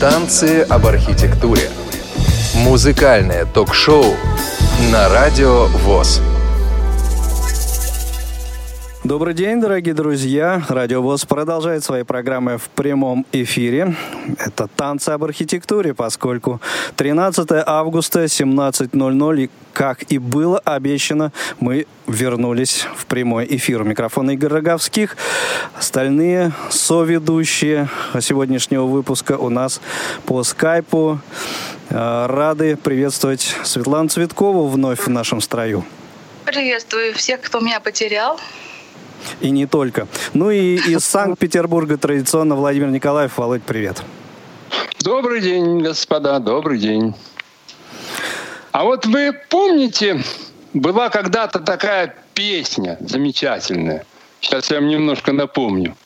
Танцы об архитектуре. Музыкальное ток-шоу на Радио ВОЗ. Добрый день, дорогие друзья. Радио ВОЗ продолжает свои программы в прямом эфире. Это «Танцы об архитектуре», поскольку 13 августа, 17.00, и как и было обещано, мы вернулись в прямой эфир. Микрофон Игорь Роговских. Остальные соведущие сегодняшнего выпуска у нас по скайпу. Э, рады приветствовать Светлану Цветкову вновь в нашем строю. Приветствую всех, кто меня потерял. И не только. Ну и из Санкт-Петербурга традиционно Владимир Николаев. Володь, привет. Добрый день, господа, добрый день. А вот вы помните, была когда-то такая песня замечательная. Сейчас я вам немножко напомню.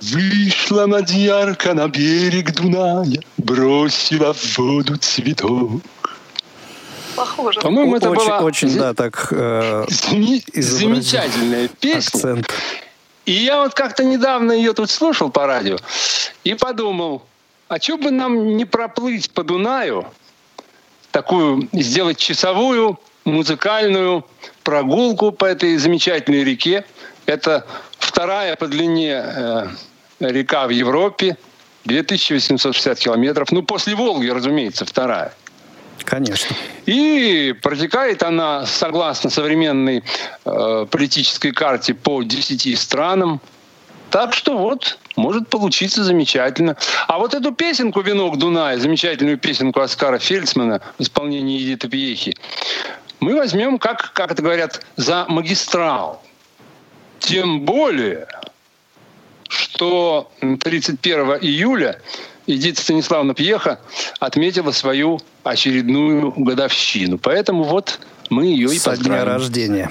Вышла Мадьярка на берег Дуная, бросила в воду цветок. Похоже. По-моему, это очень, была очень, да, так э, замечательная песня. акцент. И я вот как-то недавно ее тут слушал по радио и подумал, а что бы нам не проплыть по Дунаю, такую сделать часовую музыкальную прогулку по этой замечательной реке. Это вторая по длине э, река в Европе, 2860 километров. Ну, после Волги, разумеется, вторая. Конечно. И протекает она, согласно современной э, политической карте, по 10 странам. Так что вот, может получиться замечательно. А вот эту песенку «Венок Дуная», замечательную песенку Оскара Фельдсмана в исполнении Эдиты Пьехи, мы возьмем, как, как это говорят, за магистрал. Тем более, что 31 июля Эдита Станиславовна Пьеха отметила свою очередную годовщину. Поэтому вот мы ее и Со дня поздравим. рождения.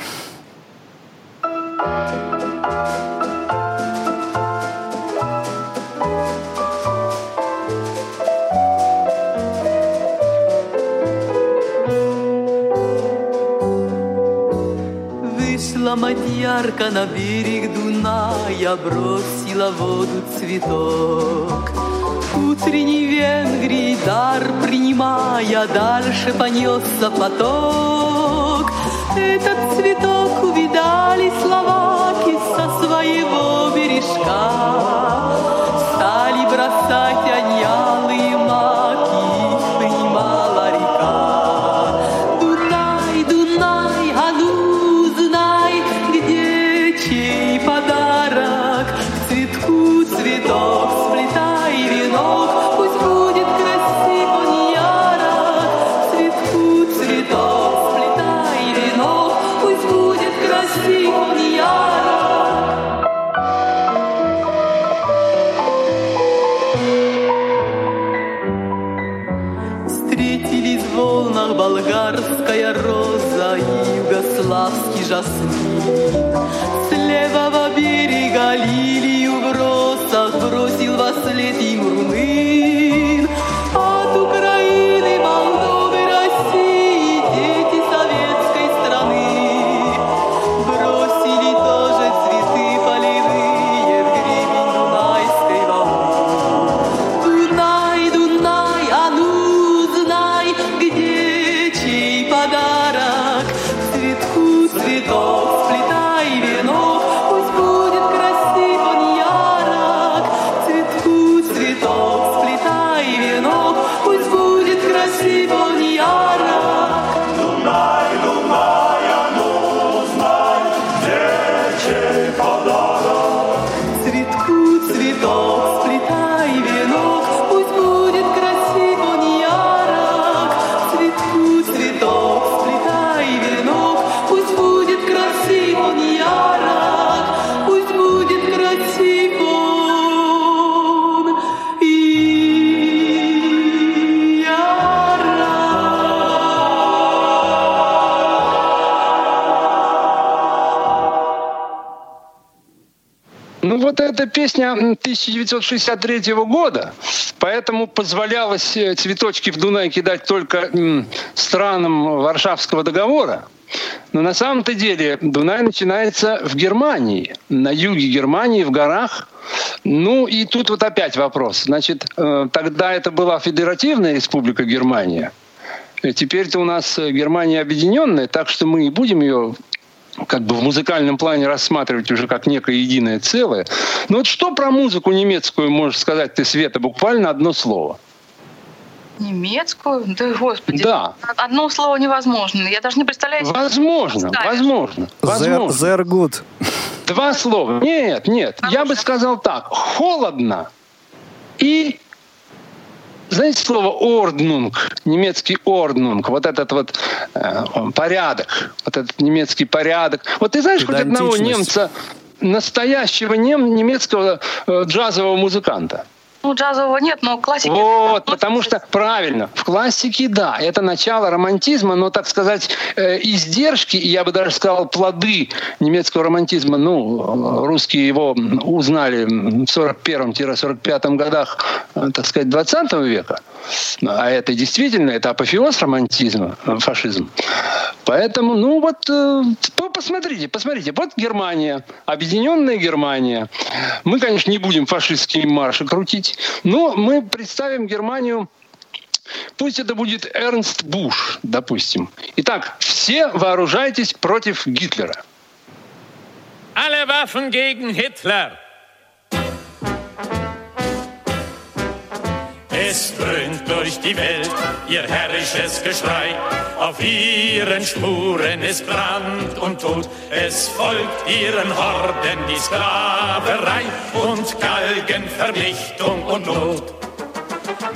Вышла мадьярка на берег Дуная, бросила в воду цветок. Утренний Венгрии дар принимая, дальше понесся поток. Этот цветок увидали словаки со своего бережка. Песня м, 1963 года, поэтому позволялось э, цветочки в Дунай кидать только странам Варшавского договора. Но на самом-то деле Дунай начинается в Германии, на юге Германии, в горах. Ну и тут вот опять вопрос. Значит, э, тогда это была федеративная республика Германия. Теперь-то у нас Германия объединенная, так что мы и будем ее как бы в музыкальном плане рассматривать уже как некое единое целое. Но вот что про музыку немецкую можешь сказать ты, Света, буквально одно слово? Немецкую? Да, господи. Да. Одно слово невозможно. Я даже не представляю... себе, Возможно, возможно, возможно. They're good. Два слова. Нет, нет. Я бы сказал так. Холодно и знаете слово «орднунг», немецкий «орднунг», вот этот вот э, порядок, вот этот немецкий порядок. Вот ты знаешь хоть одного немца, настоящего нем, немецкого э, джазового музыканта? Ну, джазового нет, но классики... Вот, потому что правильно, в классике да, это начало романтизма, но, так сказать, э, издержки, я бы даже сказал, плоды немецкого романтизма, ну, русские его узнали в 41-45 годах, э, так сказать, 20 века, а это действительно, это апофеоз романтизма, э, фашизм. Поэтому, ну вот, э, по- посмотрите, посмотрите, вот Германия, объединенная Германия. Мы, конечно, не будем фашистские марши крутить, но мы представим Германию Пусть это будет Эрнст Буш, допустим. Итак, все вооружайтесь против Гитлера. Alle Waffen gegen Hitler. Es dröhnt durch die Welt ihr herrisches Geschrei. Auf ihren Spuren ist Brand und Tod. Es folgt ihren Horden die Sklaverei und Galgen, Vernichtung und Not.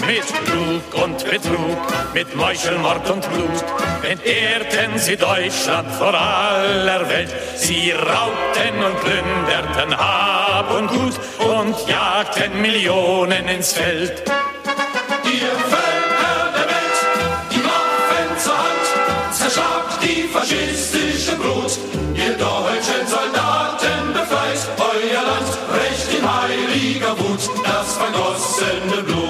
Mit Lug und Betrug, mit Meuchelmord und Blut entehrten sie Deutschland vor aller Welt. Sie raubten und plünderten Hab und Gut und jagten Millionen ins Feld. Ihr Völker der Welt, die Waffen zur Hand, zerschlagt die faschistische Brut. Ihr deutschen Soldaten befreit euer Land, recht in heiliger Wut das vergossene Blut.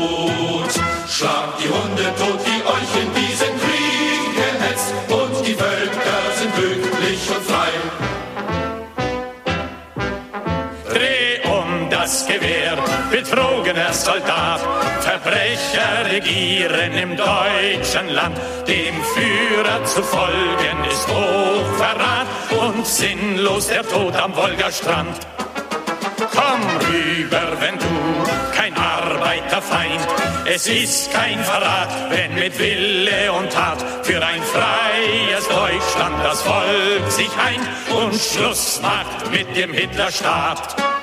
Betrogener Soldat. Verbrecher regieren im deutschen Land. Dem Führer zu folgen ist Hochverrat und sinnlos der Tod am Wolgastrand. Komm rüber, wenn du kein Arbeiterfeind. Es ist kein Verrat, wenn mit Wille und Tat für ein freies Deutschland das Volk sich eint und Schluss macht mit dem Hitlerstaat.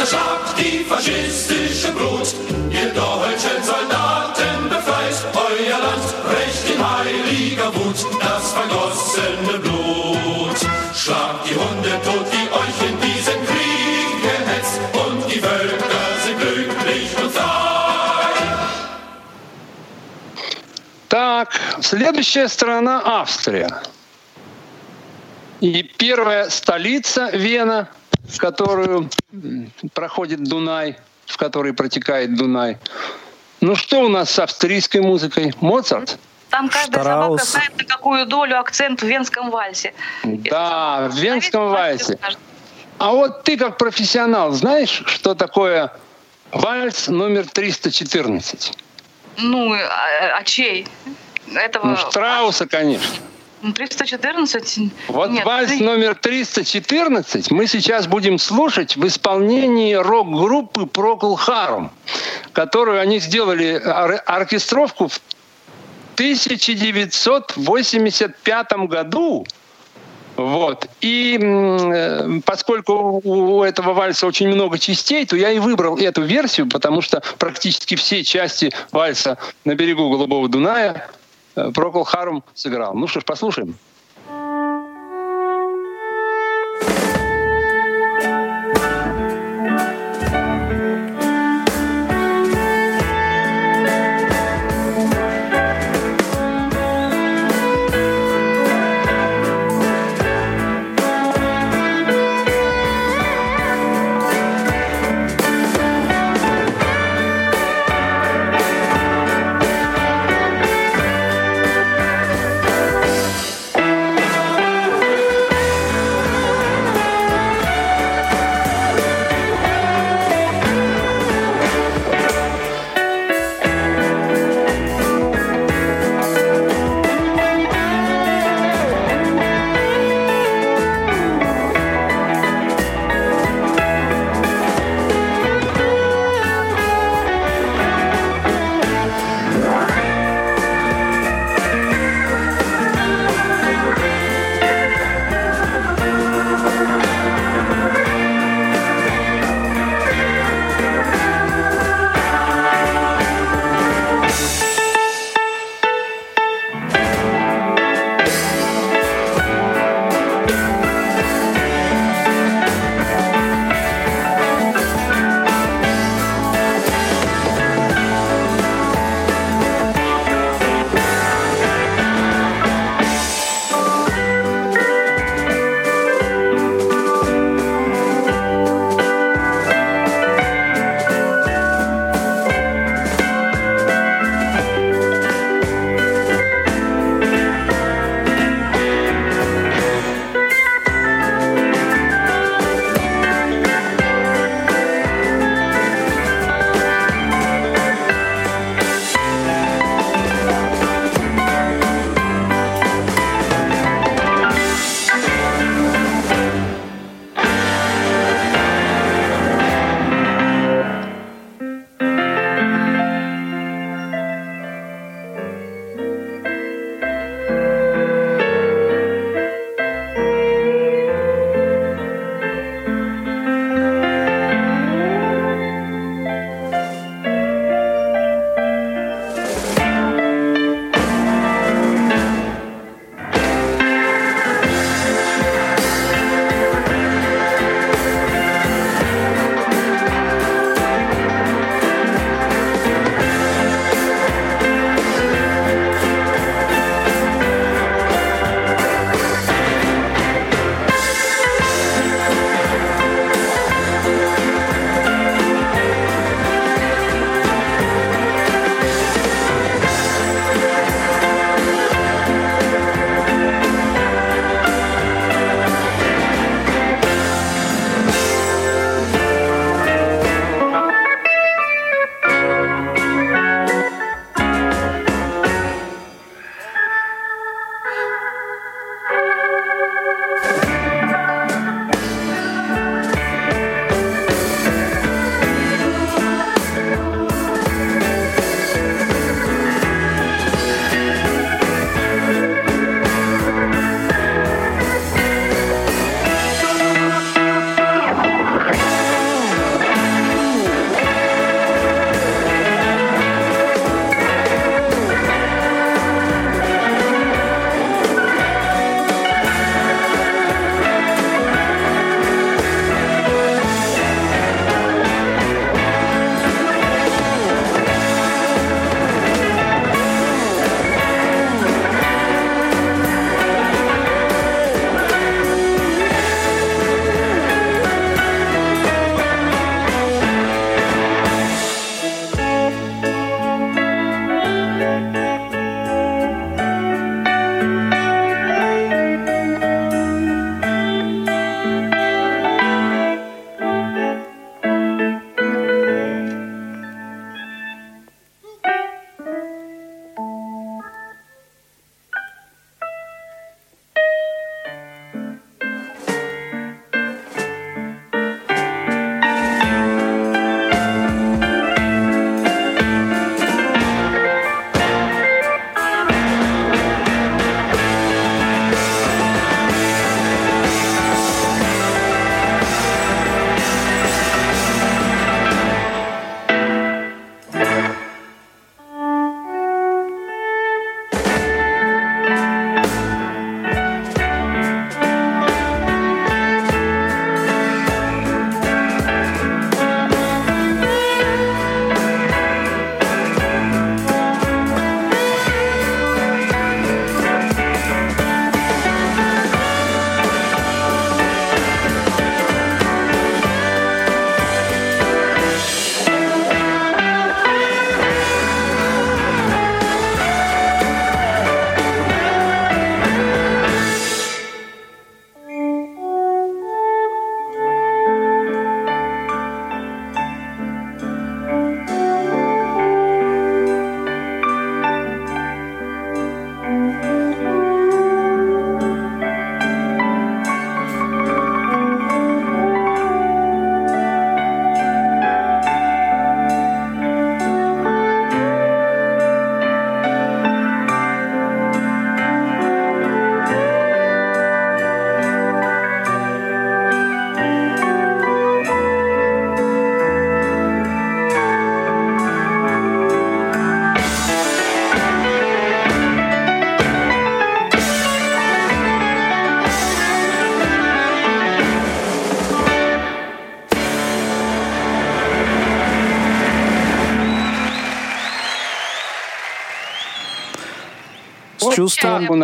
zerschlagt die faschistische Brut. Ihr deutschen Soldaten befreit euer Land, recht in heiliger Wut das vergossene Blut. Schlagt die Hunde tot, die euch in diesen Krieg gehetzt, und die Völker sind glücklich und frei. Так, следующая страна Австрия. И первая столица Вена, в которую проходит Дунай, в которой протекает Дунай. Ну что у нас с австрийской музыкой? Моцарт? Там каждая Штраус. собака знает, на какую долю акцент в венском вальсе. Да, в венском вальсе. А вот ты как профессионал знаешь, что такое вальс номер 314? Ну, а, а чей? Этого... Ну, Штрауса, конечно. Ну, 314? Вот Нет, вальс номер 314 мы сейчас будем слушать в исполнении рок-группы Procol Harum, которую они сделали ор- оркестровку в 1985 году. Вот. И м, э, поскольку у этого вальса очень много частей, то я и выбрал эту версию, потому что практически все части вальса на берегу Голубого Дуная э, Procol Harum сыграл. Ну что ж, послушаем.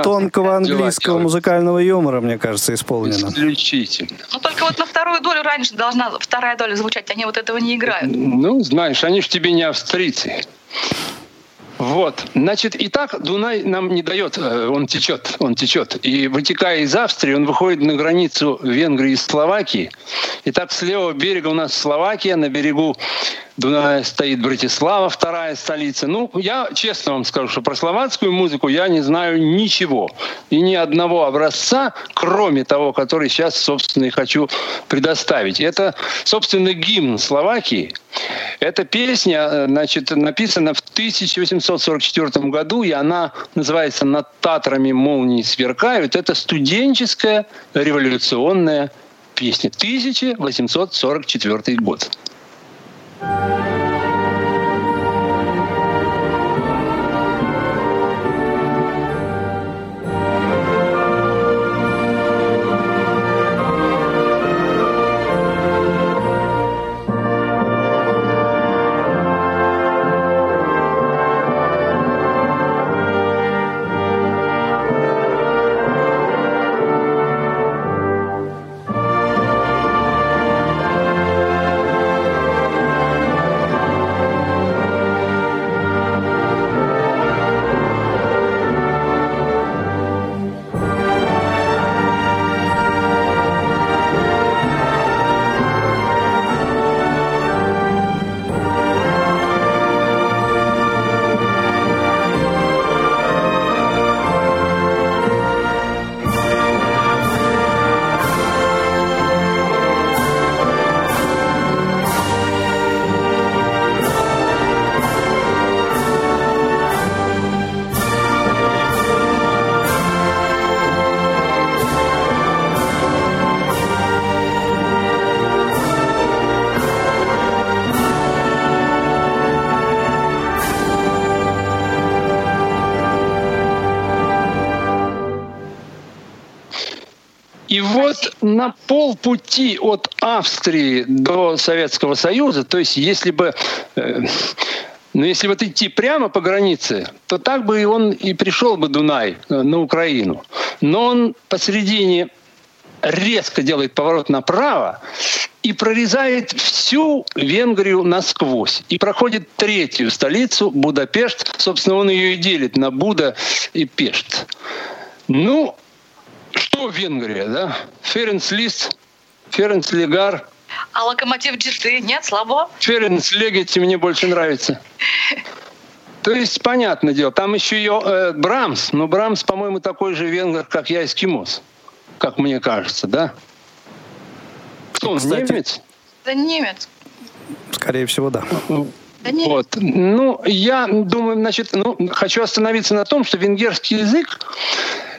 Тонкого английского музыкального юмора, мне кажется, исполнено. Исключительно. Ну только вот на вторую долю раньше должна вторая доля звучать, они вот этого не играют. Ну, знаешь, они ж тебе не австрийцы. Вот, значит, и так Дунай нам не дает, э, он течет, он течет. И вытекая из Австрии, он выходит на границу Венгрии и Словакии. И так с левого берега у нас Словакия, на берегу Дуная стоит Братислава, вторая столица. Ну, я честно вам скажу, что про словацкую музыку я не знаю ничего. И ни одного образца, кроме того, который сейчас, собственно, и хочу предоставить. Это, собственно, гимн Словакии. Эта песня, э, значит, написана в 1844 году, и она называется «Над Татрами молнии сверкают». Это студенческая революционная песня. 1844 год. На полпути от Австрии до Советского Союза, то есть если бы, э, ну если вот идти прямо по границе, то так бы и он и пришел бы Дунай э, на Украину. Но он посередине резко делает поворот направо и прорезает всю Венгрию насквозь. И проходит третью столицу, Будапешт. Собственно, он ее и делит на Буда и Пешт. Ну, что Венгрия, да? Ференц Лист, Ференц Легар, А локомотив GT нет, слабо? Ференц Легети мне больше нравится. То есть, понятное дело, там еще и э, Брамс, но Брамс, по-моему, такой же венгер, как я, эскимос, как мне кажется, да? Кто он, Кстати, немец? Да немец. Скорее всего, да. Да немец. Вот. Ну, я думаю, значит, ну, хочу остановиться на том, что венгерский язык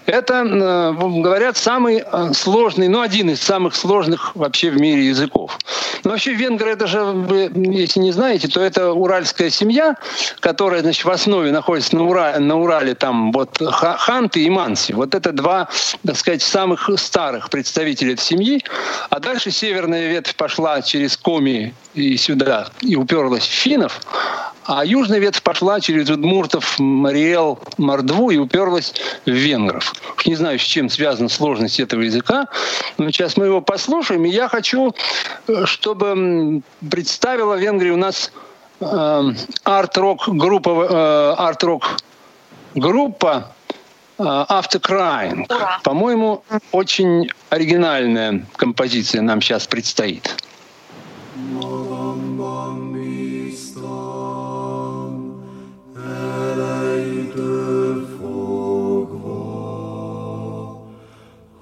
это, э, говорят, самый э, сложный, ну, один из самых сложных вообще в мире языков. Но вообще венгры, это же, вы, если не знаете, то это уральская семья, которая, значит, в основе находится на Урале, на Урале там вот Ха- Ханты и Манси. Вот это два, так сказать, самых старых представителей этой семьи. А дальше северная ветвь пошла через Коми и сюда, и уперлась в финнов. А южная ветвь пошла через Удмуртов, Мариэл, Мордву и уперлась в венгров. Уж не знаю, с чем связана сложность этого языка, но сейчас мы его послушаем. И я хочу, э, чтобы представила Венгрия у нас э, арт-рок группа, э, арт-рок группа э, After Crying. Ура. По-моему, очень оригинальная композиция нам сейчас предстоит.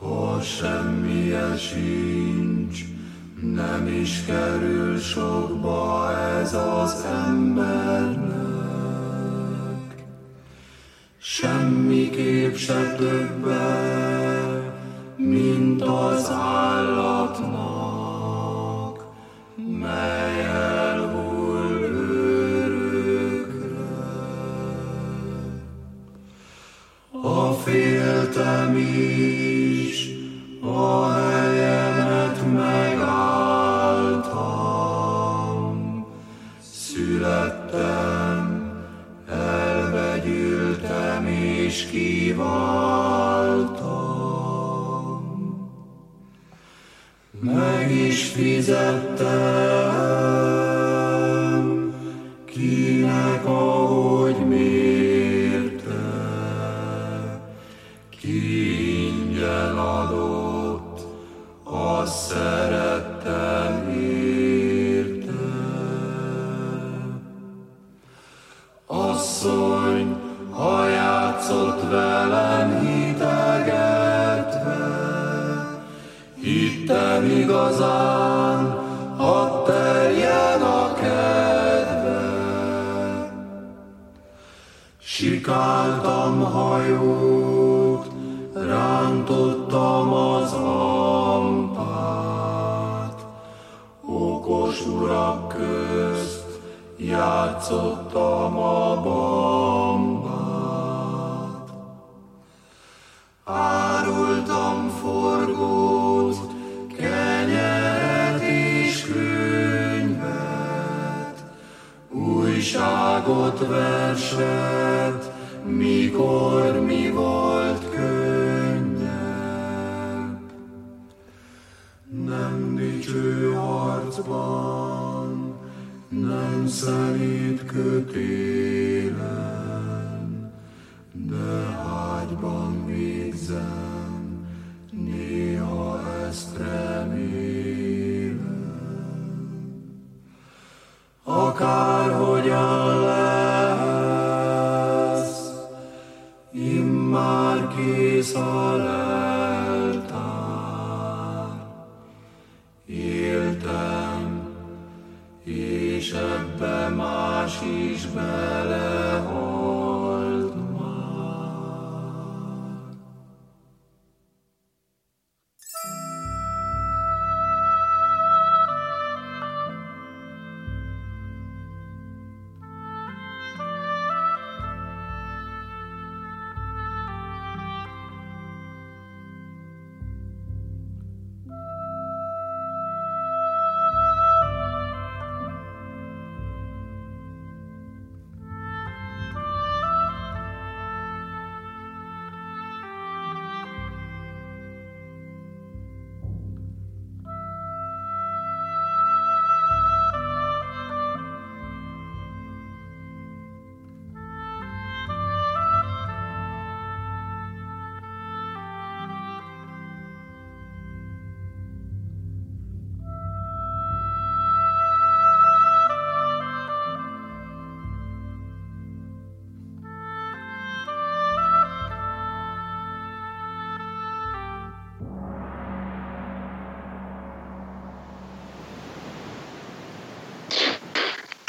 Ha semmije sincs, nem is kerül sokba ez az embernek. Semmiképp se többe, mint az állatnak, Ha féltem is, a helyemet megálltam, születtem, elvegyültem és kívántam. Fizettem, kinek ahogy mérte, ki ingyen adott, azt szerettem igazán, hadd terjen a kedve. Sikáltam hajót, rántottam az ampát, okos urak közt játszottam a bambát. Újságot, verset, mikor mi volt könnyebb. Nem dicső harcban, nem szelíd kötélen, de ágyban végzem, néha ezt remélem.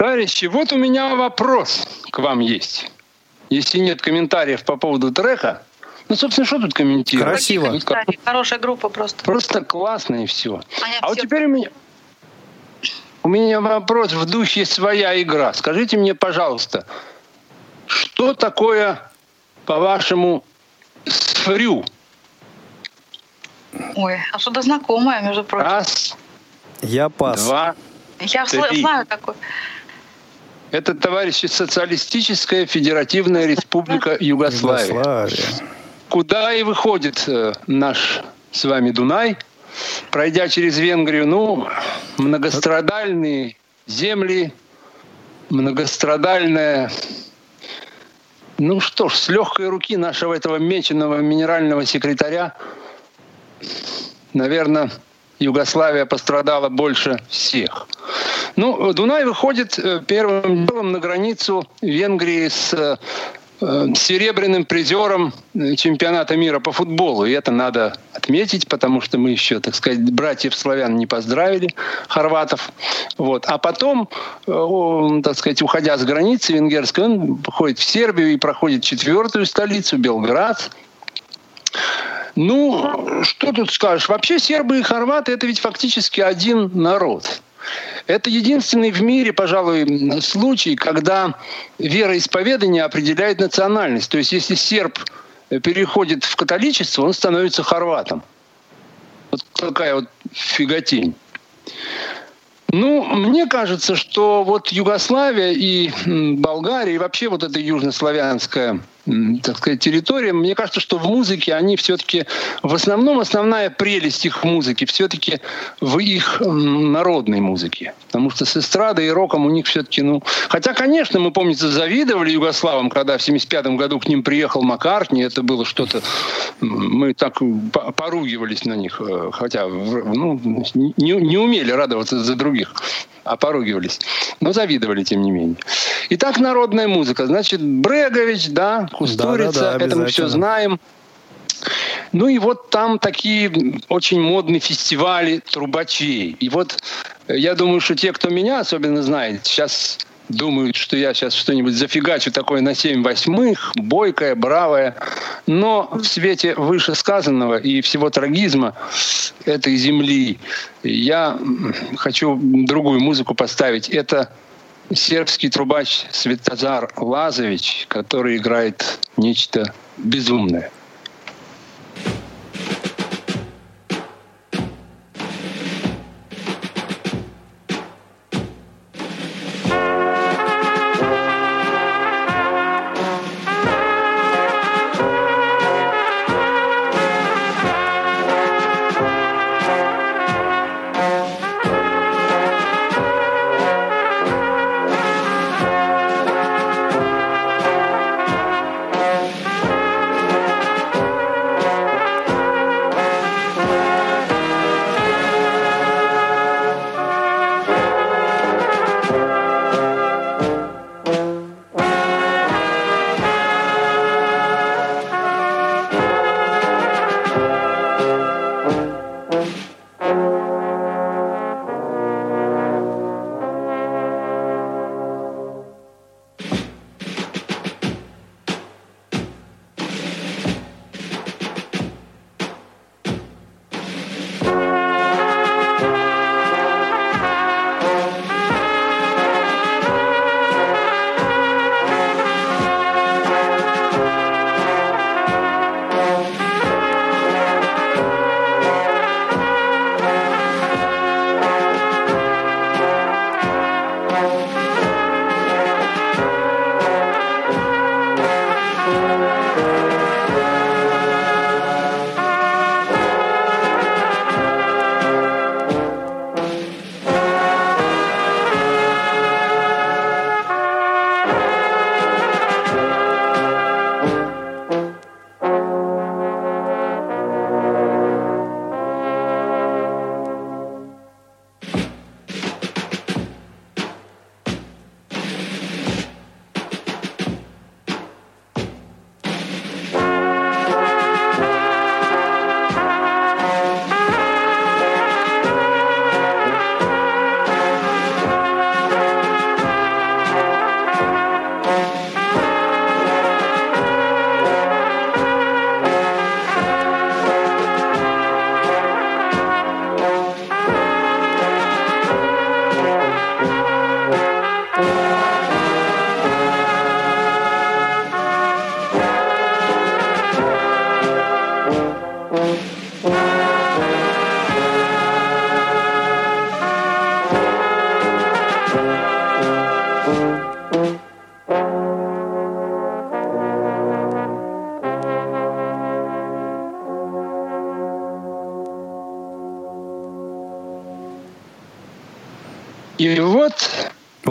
Товарищи, вот у меня вопрос к вам есть. Если нет комментариев по поводу трека, ну, собственно, что тут комментировать? Красиво. Ну, Хорошая группа просто. Просто классно и все. Они А вот все- теперь у меня, у меня вопрос в духе своя игра. Скажите мне, пожалуйста, что такое, по-вашему, сфрю? Ой, а что-то знакомое, между прочим. Раз, Я пас. два. Я три. знаю такое. Это, товарищи, Социалистическая Федеративная Республика Югославия. Югославия. Куда и выходит э, наш с вами Дунай, пройдя через Венгрию, ну, многострадальные земли, многострадальная ну что ж, с легкой руки нашего этого меченого минерального секретаря, наверное, Югославия пострадала больше всех. Ну, Дунай выходит э, первым делом на границу Венгрии с э, э, серебряным призером чемпионата мира по футболу. И это надо отметить, потому что мы еще, так сказать, братьев славян не поздравили, хорватов. Вот. А потом, он, так сказать, уходя с границы венгерской, он походит в Сербию и проходит четвертую столицу, Белград. Ну, что тут скажешь? Вообще сербы и хорваты – это ведь фактически один народ. Это единственный в мире, пожалуй, случай, когда вероисповедание определяет национальность. То есть если серб переходит в католичество, он становится хорватом. Вот такая вот фиготень. Ну, мне кажется, что вот Югославия и Болгария, и вообще вот эта южнославянская так сказать, территориям. Мне кажется, что в музыке они все-таки, в основном основная прелесть их музыки все-таки в их народной музыке. Потому что с эстрадой и роком у них все-таки, ну... Хотя, конечно, мы, помнится, завидовали югославам, когда в 75 году к ним приехал Маккартни. Это было что-то... Мы так по- поругивались на них. э, Хотя, ну, не, не умели радоваться за других, а поругивались. Но завидовали, тем не менее. Итак, народная музыка. Значит, Брегович, да, Кустурица, Да-да-да, это мы все знаем. Ну и вот там такие очень модные фестивали трубачей. И вот э, я думаю, что те, кто меня особенно знает, сейчас думают, что я сейчас что-нибудь зафигачу такое на 7 восьмых, бойкое, бравое. Но в свете вышесказанного и всего трагизма этой земли я хочу другую музыку поставить. Это сербский трубач Светозар Лазович, который играет нечто безумное.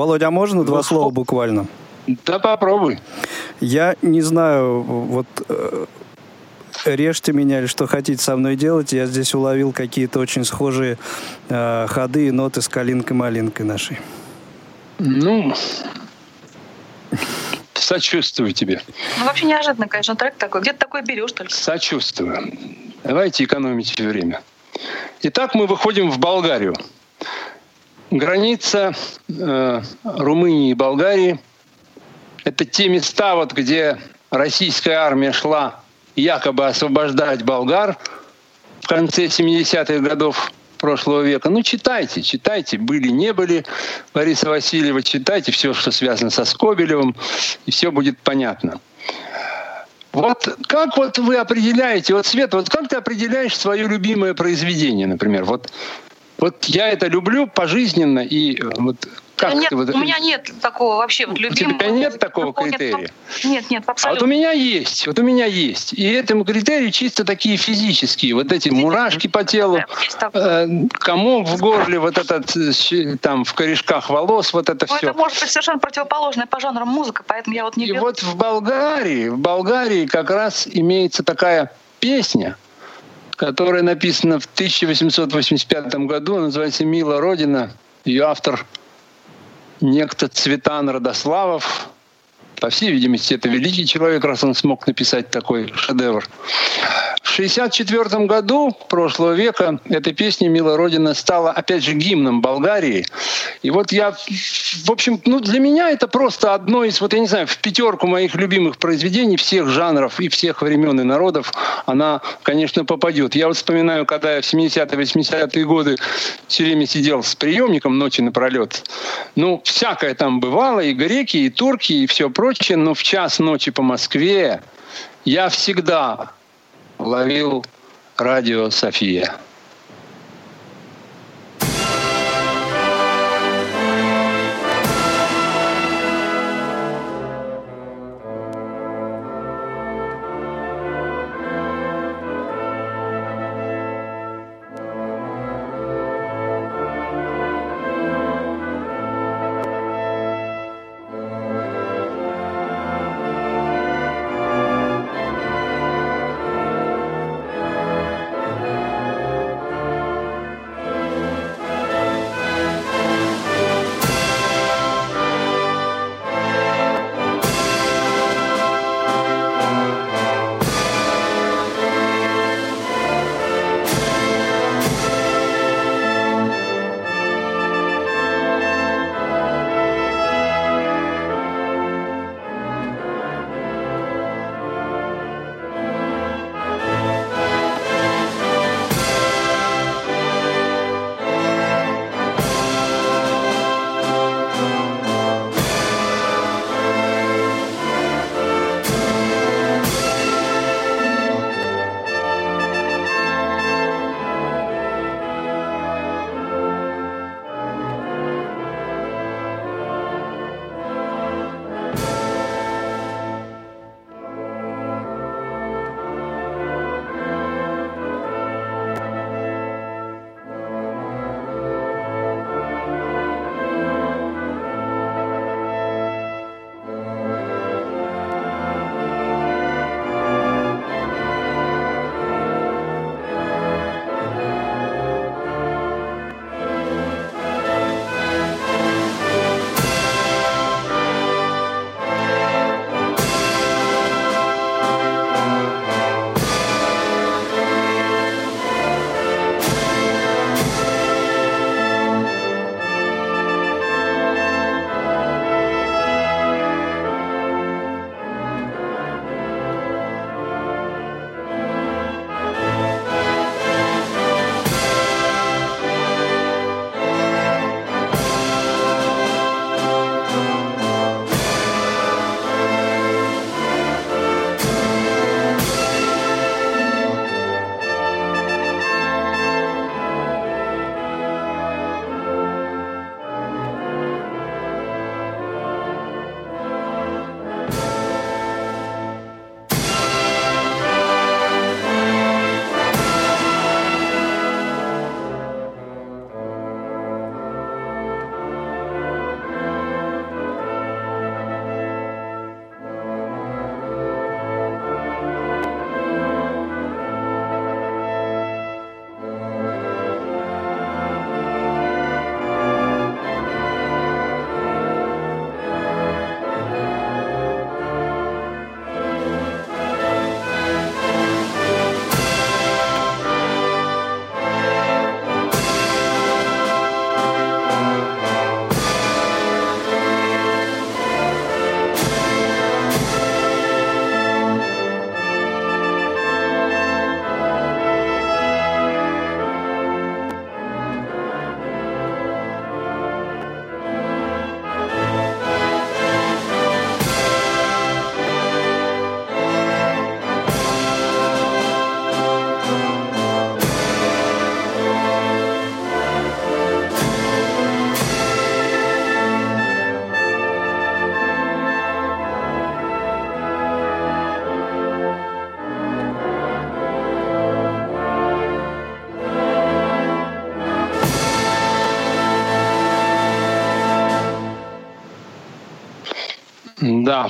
Володя, а можно два слова буквально? да попробуй. Я не знаю, вот э, режьте меня или что хотите со мной делать. Я здесь уловил какие-то очень схожие э, ходы и ноты с калинкой-малинкой нашей. Ну, сочувствую тебе. Ну, вообще неожиданно, конечно, трек такой. Где ты такой берешь только? Сочувствую. Давайте экономить время. Итак, мы выходим в Болгарию. Граница э, Румынии и Болгарии – это те места, вот, где российская армия шла якобы освобождать болгар в конце 70-х годов прошлого века. Ну, читайте, читайте. Были, не были. Лариса Васильева, читайте все, что связано со Скобелевым, и все будет понятно. Вот как вот вы определяете, вот Свет, вот как ты определяешь свое любимое произведение, например? Вот, вот я это люблю пожизненно, и э, вот Как нет, ты вот- у меня нет такого вообще вот У любимого. тебя нет такого критерия? Нет, нет, А вот абсолютно. у меня есть, вот у меня есть. И этому критерию чисто такие физические. Вот эти мурашки по телу, э, комок в горле, вот этот э, там в корешках волос, вот это Ну, все. это может быть совершенно противоположная по жанрам музыка, поэтому я вот не И беру. вот в Болгарии, в Болгарии как раз имеется такая песня, которая написана в 1885 году, называется «Мила Родина». Ее автор некто Цветан Родославов. По всей видимости, это великий человек, раз он смог написать такой шедевр. В 1964 году прошлого века эта песня «Мила Родина» стала, опять же, гимном Болгарии. И вот я, в общем, ну, для меня это просто одно из, вот я не знаю, в пятерку моих любимых произведений всех жанров и всех времен и народов она, конечно, попадет. Я вот вспоминаю, когда я в 70-е, 80-е годы все время сидел с приемником ночи напролет. Ну, всякое там бывало, и греки, и турки, и все прочее, но в час ночи по Москве я всегда ловил радио «София».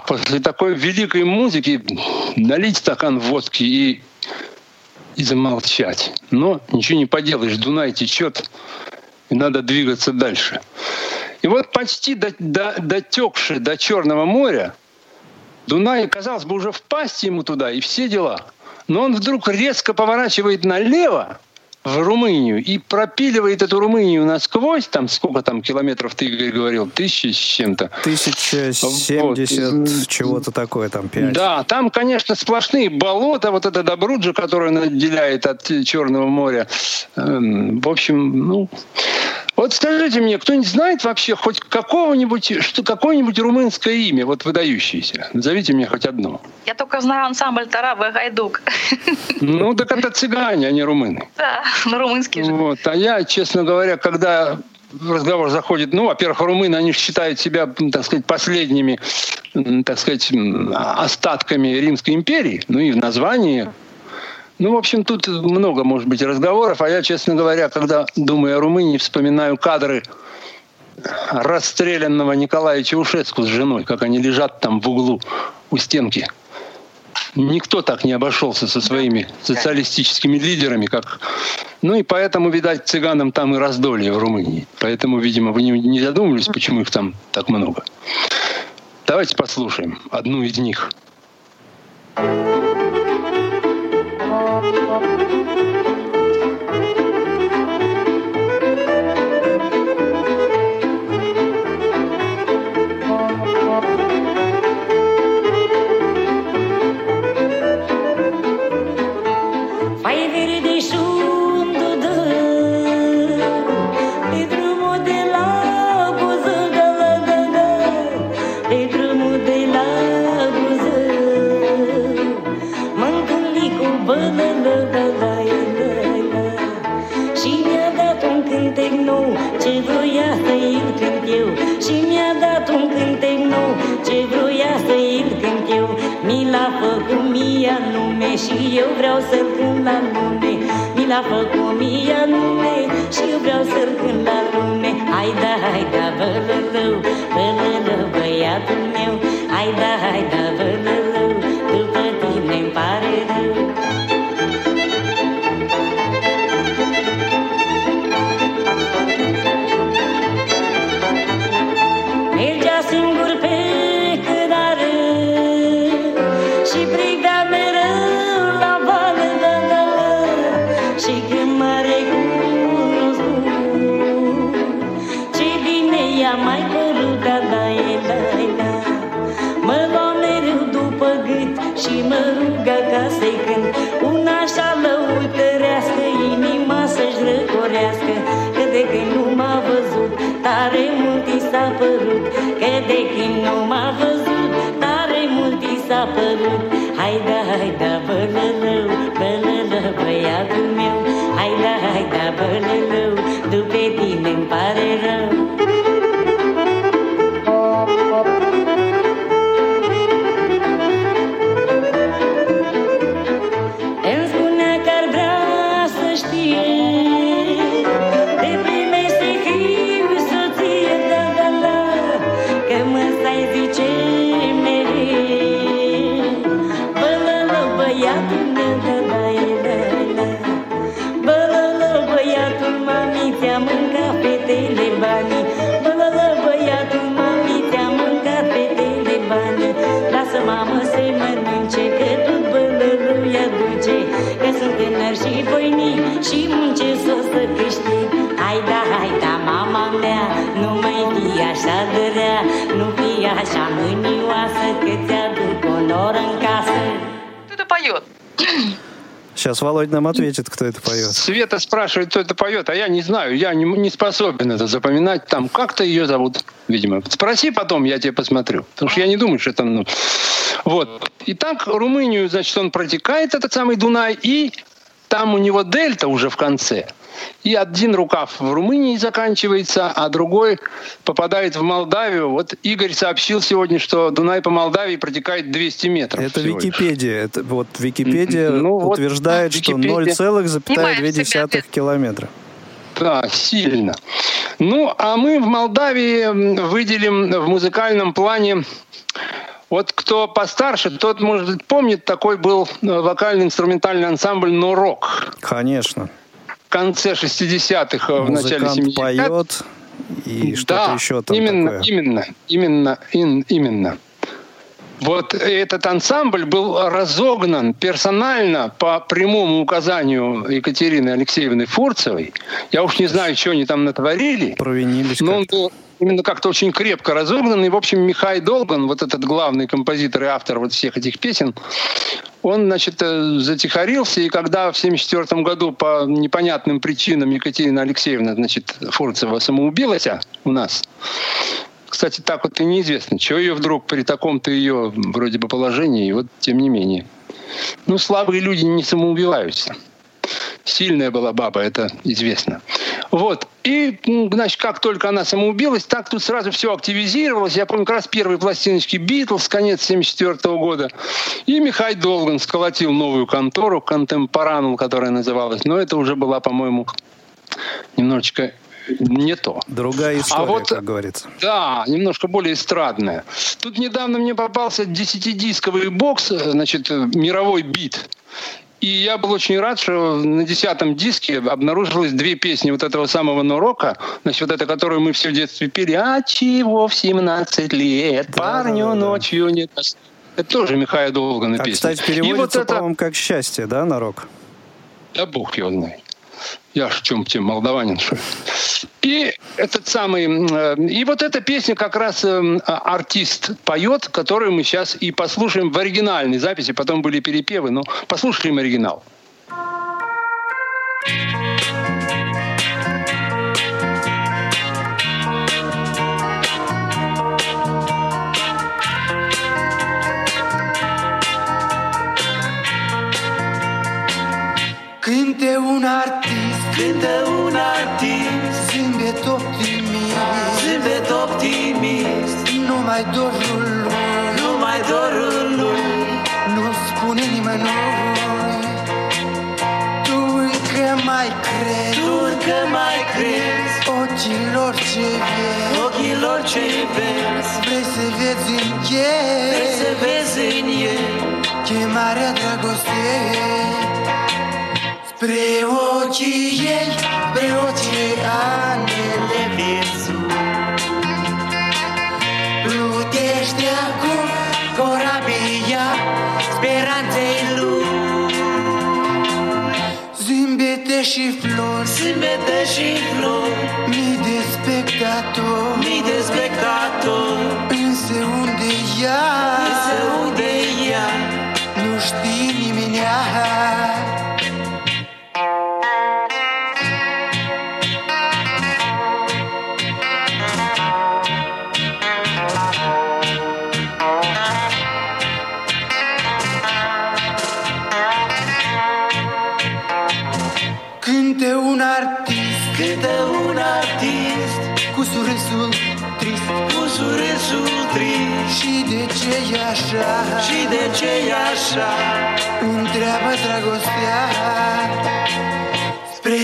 После такой великой музыки налить стакан водки и, и замолчать. Но ничего не поделаешь, Дунай течет, и надо двигаться дальше. И вот почти до, до, дотекший до Черного моря, Дунай, казалось бы, уже впасть ему туда, и все дела. Но он вдруг резко поворачивает налево, в Румынию и пропиливает эту Румынию насквозь, там сколько там километров ты, Игорь, говорил, тысячи с чем-то. Тысяча семьдесят, вот. чего-то такое там, пять. Да, там, конечно, сплошные болота, вот эта Добруджа, которая наделяет от Черного моря. Эм, в общем, ну, вот скажите мне, кто-нибудь знает вообще хоть какого-нибудь, что какое-нибудь румынское имя, вот выдающееся? Назовите мне хоть одно. Я только знаю ансамбль Тараба и Гайдук. Ну, так это цыгане, а не румыны. Да, ну румынские же. Вот. А я, честно говоря, когда разговор заходит, ну, во-первых, румыны, они считают себя, так сказать, последними, так сказать, остатками Римской империи, ну и в названии ну, в общем, тут много, может быть, разговоров. А я, честно говоря, когда думаю о Румынии, вспоминаю кадры расстрелянного Николая Чаушеску с женой, как они лежат там в углу у стенки. Никто так не обошелся со своими социалистическими лидерами, как... Ну и поэтому, видать, цыганам там и раздолье в Румынии. Поэтому, видимо, вы не задумывались, почему их там так много. Давайте послушаем одну из них. Thank you. Așa de rea Nu fi așa mânioasă, că ți-aduc onor în casă Кто это поет? Сейчас Володя нам ответит, кто это поет. Света спрашивает, кто это поет, а я не знаю, я не, не способен это запоминать. Там как-то ее зовут, видимо. Спроси потом, я тебе посмотрю. Потому что я не думаю, что это... Ну... Вот. Итак, Румынию, значит, он протекает, этот самый Дунай, и там у него дельта уже в конце. И один рукав в Румынии заканчивается, а другой попадает в Молдавию. Вот Игорь сообщил сегодня, что Дунай по Молдавии протекает 200 метров. Это. Википедия. Это вот Википедия Ну, вот утверждает, что Википедия. 0,2 километра. Да, сильно. Ну, а мы в Молдавии выделим в музыкальном плане Вот кто постарше, тот, может быть, помнит, такой был э, вокально-инструментальный ансамбль «Норок». Конечно. Конце 60-х, э, в начале Музыкант 70-х. поет и что-то да, еще там именно, такое. именно, именно, ин- именно. Вот этот ансамбль был разогнан персонально по прямому указанию Екатерины Алексеевны Фурцевой. Я уж не знаю, что они там натворили. Провинились Но он был именно как-то очень крепко разогнан. И, в общем, Михай Долган, вот этот главный композитор и автор вот всех этих песен, он, значит, э, затихарился. И когда в 1974 году по непонятным причинам Екатерина Алексеевна, значит, Фурцева самоубилась у нас, кстати, так вот и неизвестно, чего ее вдруг при таком-то ее вроде бы положении, и вот тем не менее. Ну, слабые люди не самоубиваются. Сильная была баба, это известно. Вот. И, значит, как только она самоубилась, так тут сразу все активизировалось. Я помню, как раз первые пластиночки Битлз, конец 74 года. И Михай Долган сколотил новую контору, Контемпоранул, которая называлась. Но это уже была, по-моему, немножечко не то. Другая история, А вот- как говорится. Да, немножко более эстрадная. Тут недавно мне попался десятидисковый бокс, значит, э, мировой бит. И я был очень рад, что на десятом диске обнаружилось две песни вот этого самого Норока, значит, вот это, которую мы все в детстве пели. А чего в 17 лет парню да, да. ночью не дос-» Это тоже Михаил Долгана А, песня. кстати, И переводится, вот это... по-моему, как счастье, да, на рок? Да бог его знает. Я в чем тем молдаванин, что. И этот самый... э, И вот эта песня как раз э, а- артист поет, которую мы сейчас и послушаем в оригинальной записи. Потом были перепевы, но послушаем оригинал. Cânte Chemarea dragostei Spre ochii ei Spre oceanele vieții. Plutește acum corabia speranței lui. Zâmbete și flori Zâmbete și flori. Mii de spectatori. Mii de spectatori. Însă unde ea așa. Și de ce e așa? Întreabă dragostea. Spre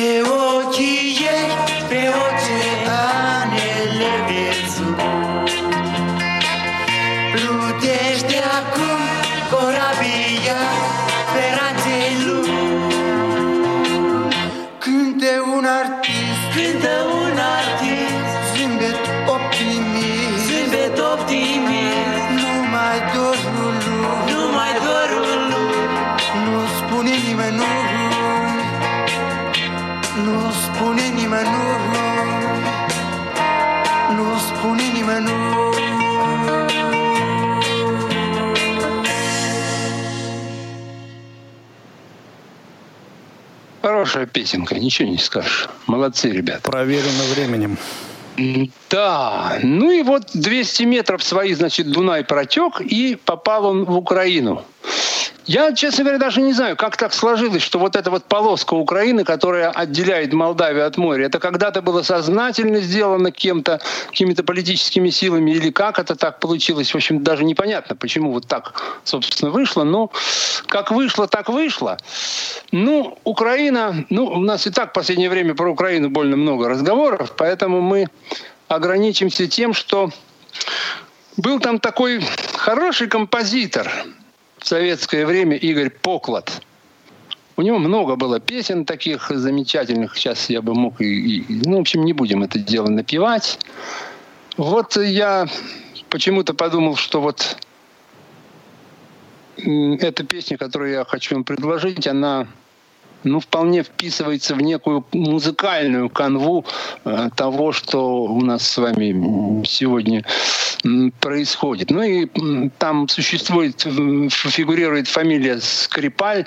ochii ei Spre oceanele vieții. Plutește acum spune nimănui Nu spune nimănui Хорошая песенка, ничего не скажешь. Молодцы, ребята. Проверено временем. Да, ну и вот 200 метров свои, значит, Дунай протек, и попал он в Украину. Я, честно говоря, даже не знаю, как так сложилось, что вот эта вот полоска Украины, которая отделяет Молдавию от моря, это когда-то было сознательно сделано кем-то, какими-то политическими силами, или как это так получилось, в общем, даже непонятно, почему вот так, собственно, вышло. Но как вышло, так вышло. Ну, Украина, ну, у нас и так в последнее время про Украину больно много разговоров, поэтому мы ограничимся тем, что Был там такой хороший композитор в советское время Игорь Поклад. У него много было песен таких замечательных. Сейчас я бы мог и, и... Ну, в общем, не будем это дело напевать. Вот я почему-то подумал, что вот эта песня, которую я хочу вам предложить, она ну, вполне вписывается в некую музыкальную канву э, того, что у нас с вами сегодня происходит. Ну и там существует, фигурирует фамилия Скрипаль.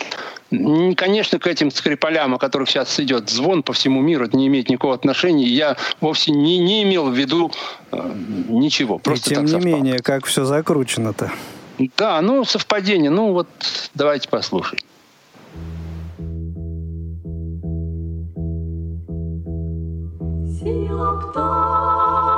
Конечно, к этим скрипалям, о которых сейчас идет звон по всему миру, это не имеет никакого отношения. Я вовсе не, не имел в виду э, ничего. Просто и тем не совпало. менее, как все закручено-то. Да, ну совпадение. Ну вот давайте послушаем. Сіла птаха,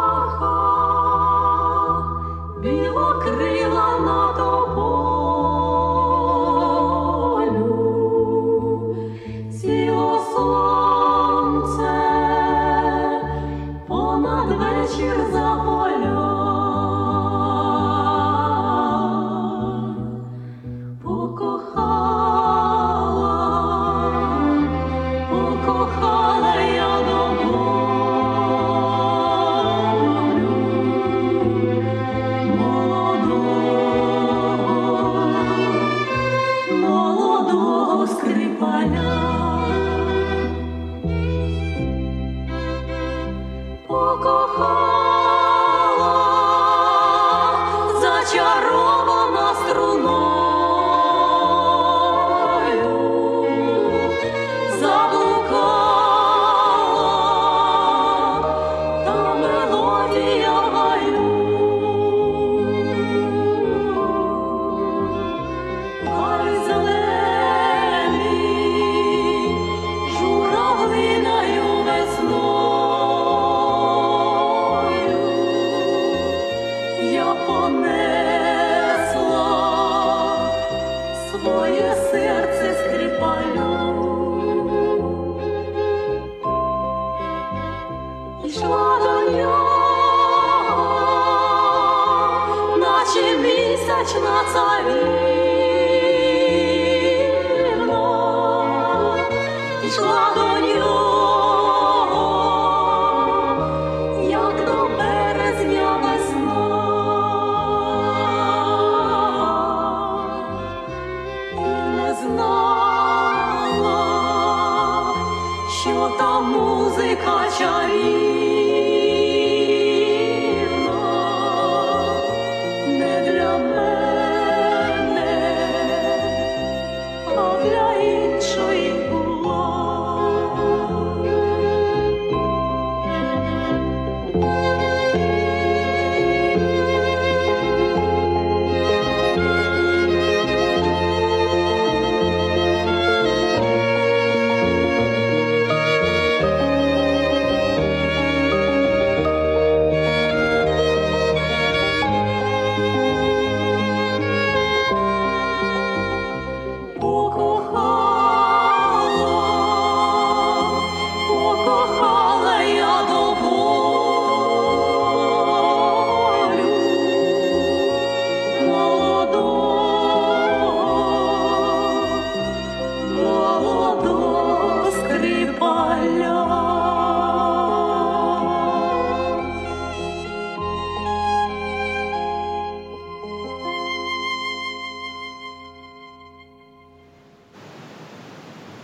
своє серце скрипалю. Ішла до нього, наче місячна царівна.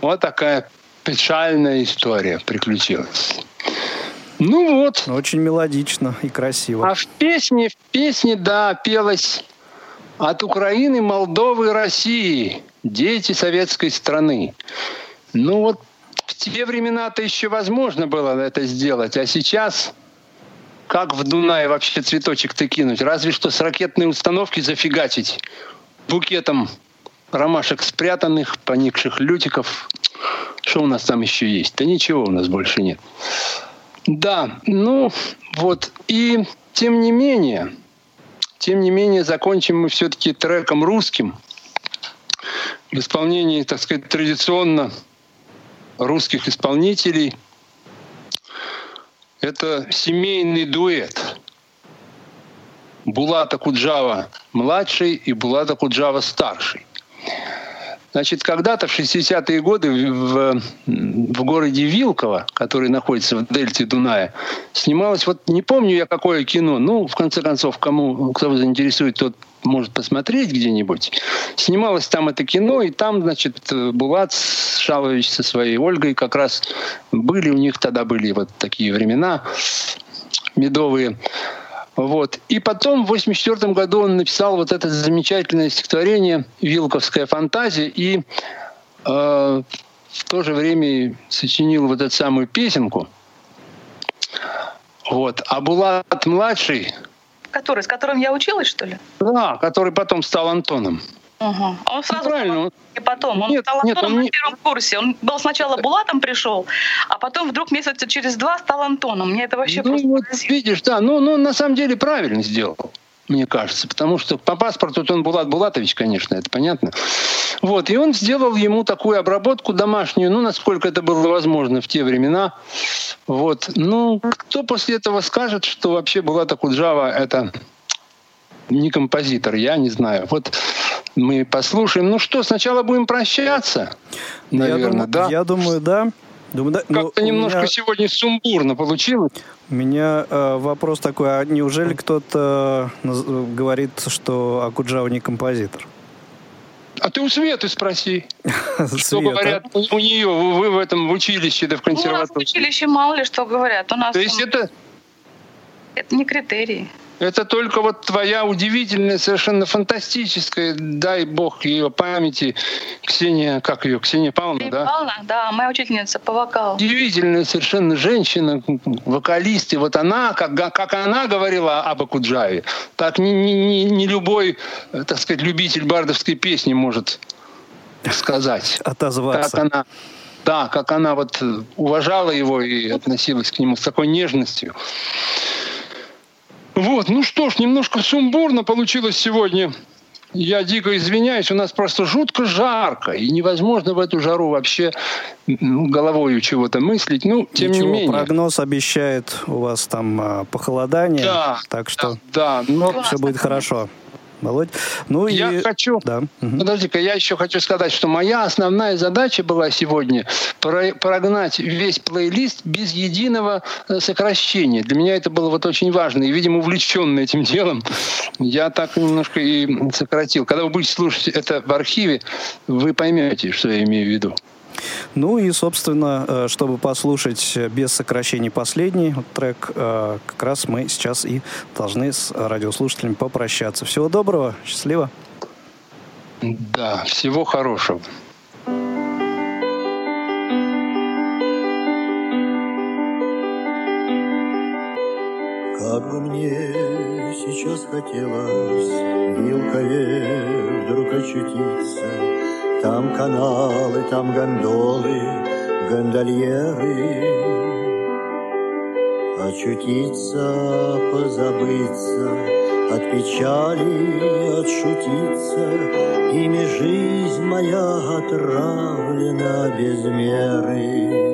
Вот такая печальная история приключилась. Ну вот. Очень мелодично и красиво. А в песне, в песне, да, пелось от Украины, Молдовы, России. Дети советской страны. Ну вот в те времена-то еще возможно было это сделать, а сейчас как в Дунае вообще цветочек-то кинуть? Разве что с ракетной установки зафигачить букетом ромашек спрятанных, поникших лютиков. Что у нас там еще есть? Да ничего у нас больше нет. Да, ну вот. И тем не менее, тем не менее, закончим мы все-таки треком русским в исполнении, так сказать, традиционно русских исполнителей. Это семейный дуэт. Булата Куджава младший и Булата Куджава старший. Значит, когда-то в 60-е годы в, в городе Вилково, который находится в дельте Дуная, снималось, вот не помню я какое кино, ну, в конце концов, кому, кто заинтересует, тот может посмотреть где-нибудь. Снималось там это кино, и там, значит, Булат Шалович со своей Ольгой как раз были, у них тогда были вот такие времена медовые. Вот. И потом в 1984 году он написал вот это замечательное стихотворение «Вилковская фантазия» и э, в то же время сочинил вот эту самую песенку. Вот. А Булат младший... Который, с которым я училась, что ли? Да, который потом стал Антоном. Угу. Он сразу правильно. и потом. Он Нет, стал нет, Антоном он на не- первом курсе. Он был сначала Булатом пришел, а потом вдруг месяца через два стал Антоном. Мне это вообще Ну, просто вот видишь, да, ну, ну, на самом деле правильно сделал, мне кажется, потому что по паспорту он Булат Булатович, конечно, это понятно. Вот, и он сделал ему такую обработку домашнюю, ну, насколько это было возможно в те времена. Вот, ну, кто после этого скажет, что вообще Булата Куджава — это не композитор, я не знаю. Вот мы послушаем. Ну что, сначала будем прощаться, Я наверное, думаю, да? Я думаю, да. Думаю, да. Но Как-то немножко меня- сегодня сумбурно получилось. У меня э, вопрос такой, а неужели кто-то наз- э, говорит, что Акуджава не композитор? А ты у Светы спроси. Что Света. говорят у, у нее, вы, в этом в училище, да в Ну, у нас в консерватории? училище мало ли что говорят. У нас То есть там- это, это не критерий. Это только вот твоя удивительная, совершенно фантастическая, дай бог ее памяти, Ксения, как ее, Ксения Павловна, да? Павловна, да, моя учительница по вокалу. Удивительная совершенно женщина, вокалист. И вот она, как, как она говорила об Акуджаве, так не, не, не, не любой, э, так сказать, любитель бардовской песни может сказать. Отозваться. Как она, да, как она вот э, уважала его и относилась к нему с такой нежностью. Вот, ну что ж, немножко сумбурно получилось сегодня. Я дико извиняюсь, у нас просто жутко жарко, и невозможно в эту жару вообще ну, головой чего-то мыслить. Ну, тем Ничего, не менее. прогноз обещает у вас там а, похолодание, Да, так что Да, но все будет хорошо. Володь, ну я и... хочу Да. Подожди-ка, я еще хочу сказать, что моя основная задача была сегодня про- прогнать весь плейлист без единого э, сокращения. Для меня это было вот очень важно. И, видимо, увлеченный этим делом, я так немножко и сократил. Когда вы будете слушать это в архиве, вы поймете, что я имею в виду. Ну и, собственно, э, чтобы послушать без сокращений последний трек, э, как раз мы сейчас и должны с радиослушателями попрощаться. Всего доброго, счастливо. Да, всего хорошего. Как бы мне сейчас хотелось в Вилкове вдруг очутиться. Там каналы, там гондолы, гондольеры. Очутиться, позабыться, от печали отшутиться. Ими жизнь моя отравлена без меры.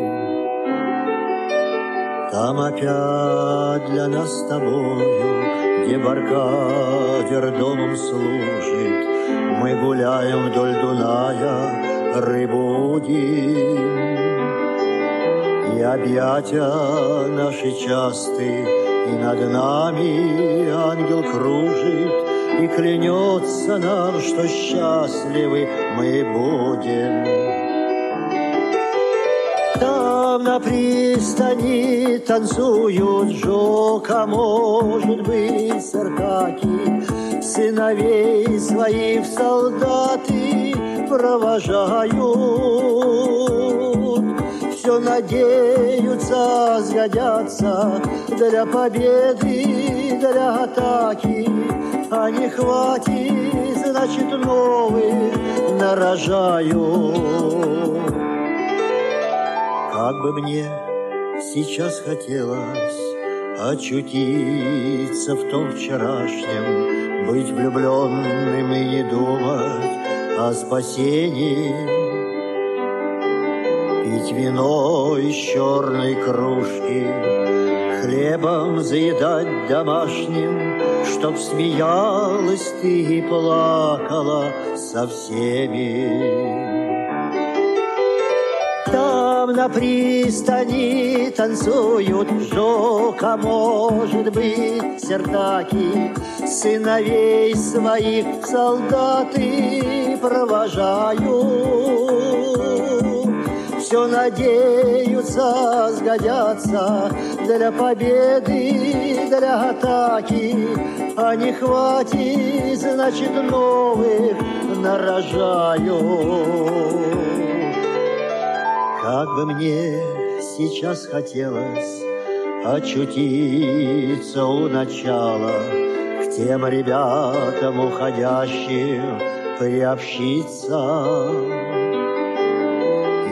Там опять для нас с тобою, где баркадер домом служит, мы гуляем вдоль Дуная, рыбу удим. И объятия наши часты, и над нами ангел кружит, и клянется нам, что счастливы мы будем. Там на пристани танцуют жок, а может быть циркаки, Сыновей своих солдаты провожают. Все надеются, сгодятся для победы, для атаки, А не хватит, значит, новых нарожают. Как бы мне сейчас хотелось очутиться в том вчерашнем, быть влюбленным и не думать о спасении. Пить вино из черной кружки, Хлебом заедать домашним, Чтоб смеялась ты и плакала со всеми. На пристани танцуют жок, а может быть сертаки, Сыновей своих солдаты провожают. Все надеются, сгодятся для победы, для атаки, А не хватит, значит, новых нарожают. Как бы мне сейчас хотелось очутиться у начала К тем ребятам уходящим приобщиться.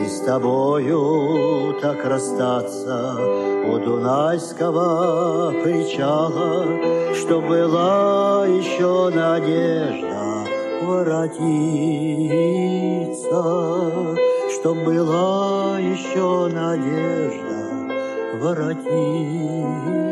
И с тобою так расстаться у Дунайского причала Что была еще надежда воротиться что была еще надежда воротиться.